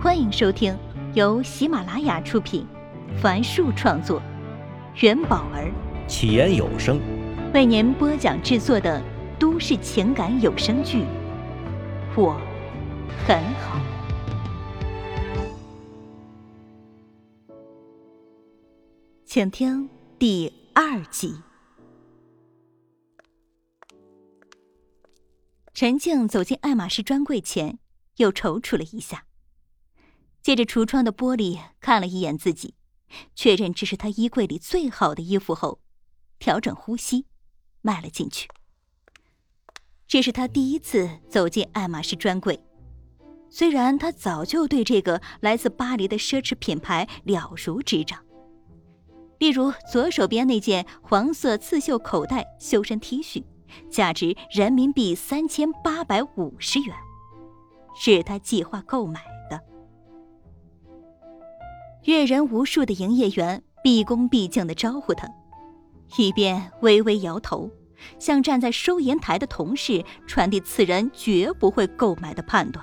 欢迎收听由喜马拉雅出品，凡树创作，元宝儿起言有声为您播讲制作的都市情感有声剧《我很好》，请听第二集。陈静走进爱马仕专柜前，又踌躇了一下。借着橱窗的玻璃看了一眼自己，确认这是他衣柜里最好的衣服后，调整呼吸，迈了进去。这是他第一次走进爱马仕专柜，虽然他早就对这个来自巴黎的奢侈品牌了如指掌，例如左手边那件黄色刺绣口袋修身 T 恤。价值人民币三千八百五十元，是他计划购买的。阅人无数的营业员毕恭毕敬的招呼他，一边微微摇头，向站在收银台的同事传递此人绝不会购买的判断，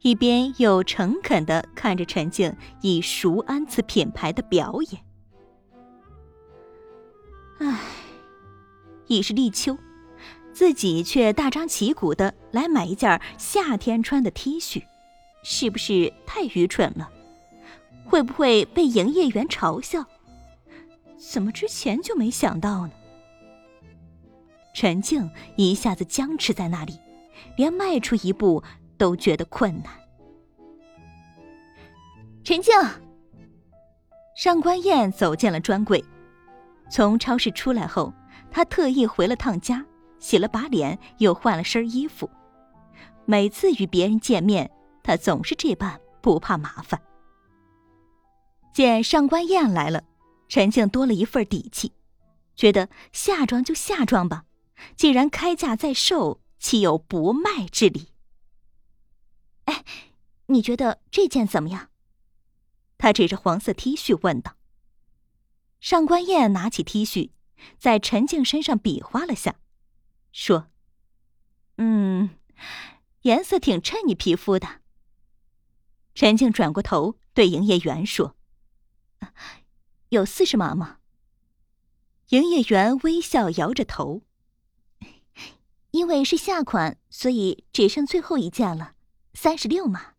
一边又诚恳的看着陈静以熟谙此品牌的表演。唉，已是立秋。自己却大张旗鼓的来买一件夏天穿的 T 恤，是不是太愚蠢了？会不会被营业员嘲笑？怎么之前就没想到呢？陈静一下子僵持在那里，连迈出一步都觉得困难。陈静，上官燕走进了专柜，从超市出来后，她特意回了趟家。洗了把脸，又换了身衣服。每次与别人见面，他总是这般不怕麻烦。见上官燕来了，陈静多了一份底气，觉得下装就下装吧，既然开价在售，岂有不卖之理？哎，你觉得这件怎么样？他指着黄色 T 恤问道。上官燕拿起 T 恤，在陈静身上比划了下。说：“嗯，颜色挺衬你皮肤的。”陈静转过头对营业员说：“有四十码吗？”营业员微笑摇着头：“因为是夏款，所以只剩最后一件了，三十六码。”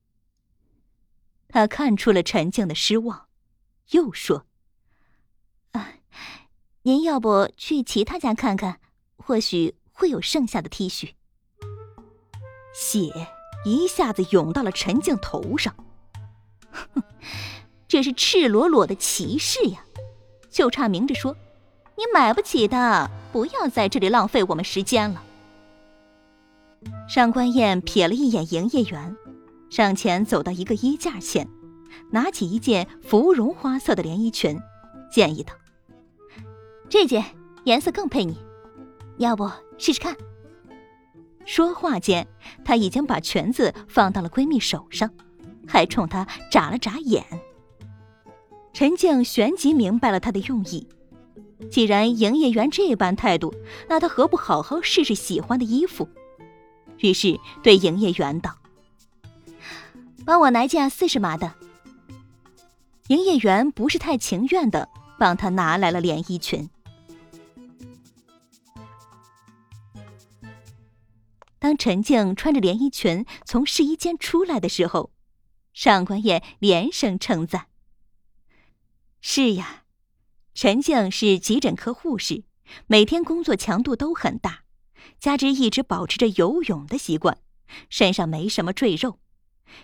他看出了陈静的失望，又说：“啊，您要不去其他家看看，或许……”会有剩下的 T 恤，血一下子涌到了陈静头上。哼，这是赤裸裸的歧视呀！就差明着说，你买不起的，不要在这里浪费我们时间了。上官燕瞥了一眼营业员，上前走到一个衣架前，拿起一件芙蓉花色的连衣裙，建议道：“这件颜色更配你，要不？”试试看。说话间，她已经把裙子放到了闺蜜手上，还冲她眨了眨眼。陈静旋即明白了他的用意，既然营业员这般态度，那他何不好好试试喜欢的衣服？于是对营业员道：“帮我拿件四十码的。”营业员不是太情愿的，帮他拿来了连衣裙。当陈静穿着连衣裙从试衣间出来的时候，上官燕连声称赞：“是呀，陈静是急诊科护士，每天工作强度都很大，加之一直保持着游泳的习惯，身上没什么赘肉。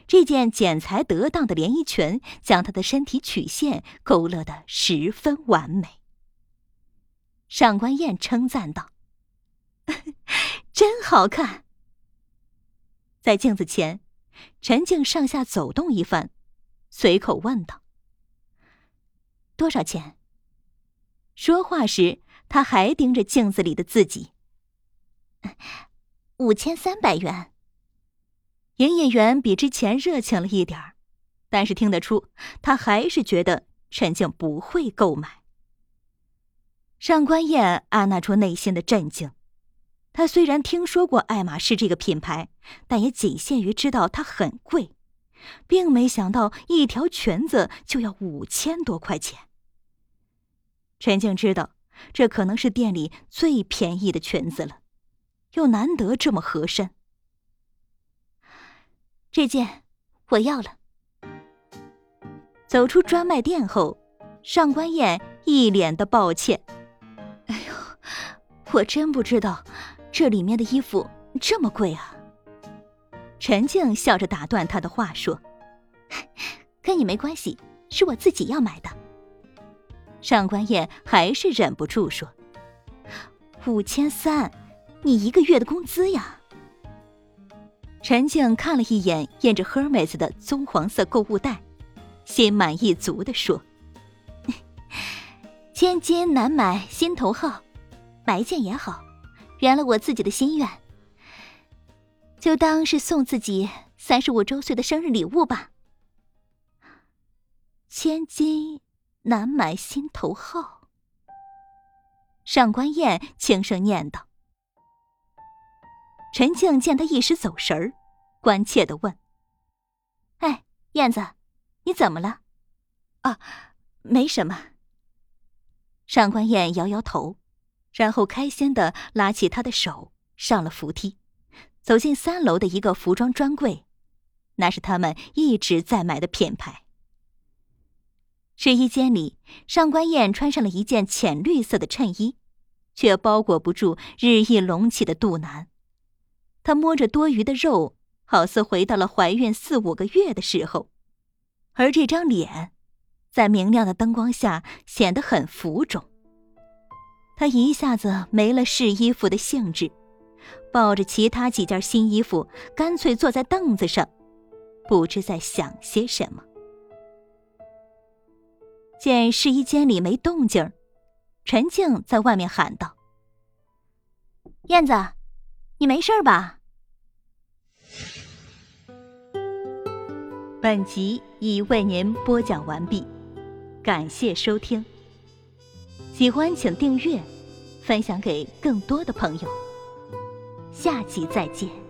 这件剪裁得当的连衣裙将她的身体曲线勾勒得十分完美。”上官燕称赞道：“ 真好看。”在镜子前，陈静上下走动一番，随口问道：“多少钱？”说话时，他还盯着镜子里的自己。五千三百元。营业员比之前热情了一点儿，但是听得出，他还是觉得陈静不会购买。上官燕按捺住内心的震惊。他虽然听说过爱马仕这个品牌，但也仅限于知道它很贵，并没想到一条裙子就要五千多块钱。陈静知道，这可能是店里最便宜的裙子了，又难得这么合身。这件我要了。走出专卖店后，上官燕一脸的抱歉：“哎呦，我真不知道，这里面的衣服这么贵啊。”陈静笑着打断他的话说：“跟你没关系，是我自己要买的。”上官燕还是忍不住说：“五千三，你一个月的工资呀。”陈静看了一眼印着 Hermes 的棕黄色购物袋，心满意足的说：“千金难买心头好，买一件也好，圆了我自己的心愿。”就当是送自己三十五周岁的生日礼物吧。千金难买心头好。上官燕轻声念道。陈静见他一时走神儿，关切的问：“哎，燕子，你怎么了？”“啊，没什么。”上官燕摇摇头，然后开心的拉起他的手上了扶梯。走进三楼的一个服装专柜，那是他们一直在买的品牌。试衣间里，上官燕穿上了一件浅绿色的衬衣，却包裹不住日益隆起的肚腩。她摸着多余的肉，好似回到了怀孕四五个月的时候，而这张脸，在明亮的灯光下显得很浮肿。她一下子没了试衣服的兴致。抱着其他几件新衣服，干脆坐在凳子上，不知在想些什么。见试衣间里没动静，陈静在外面喊道：“燕子，你没事吧？”本集已为您播讲完毕，感谢收听。喜欢请订阅，分享给更多的朋友。下集再见。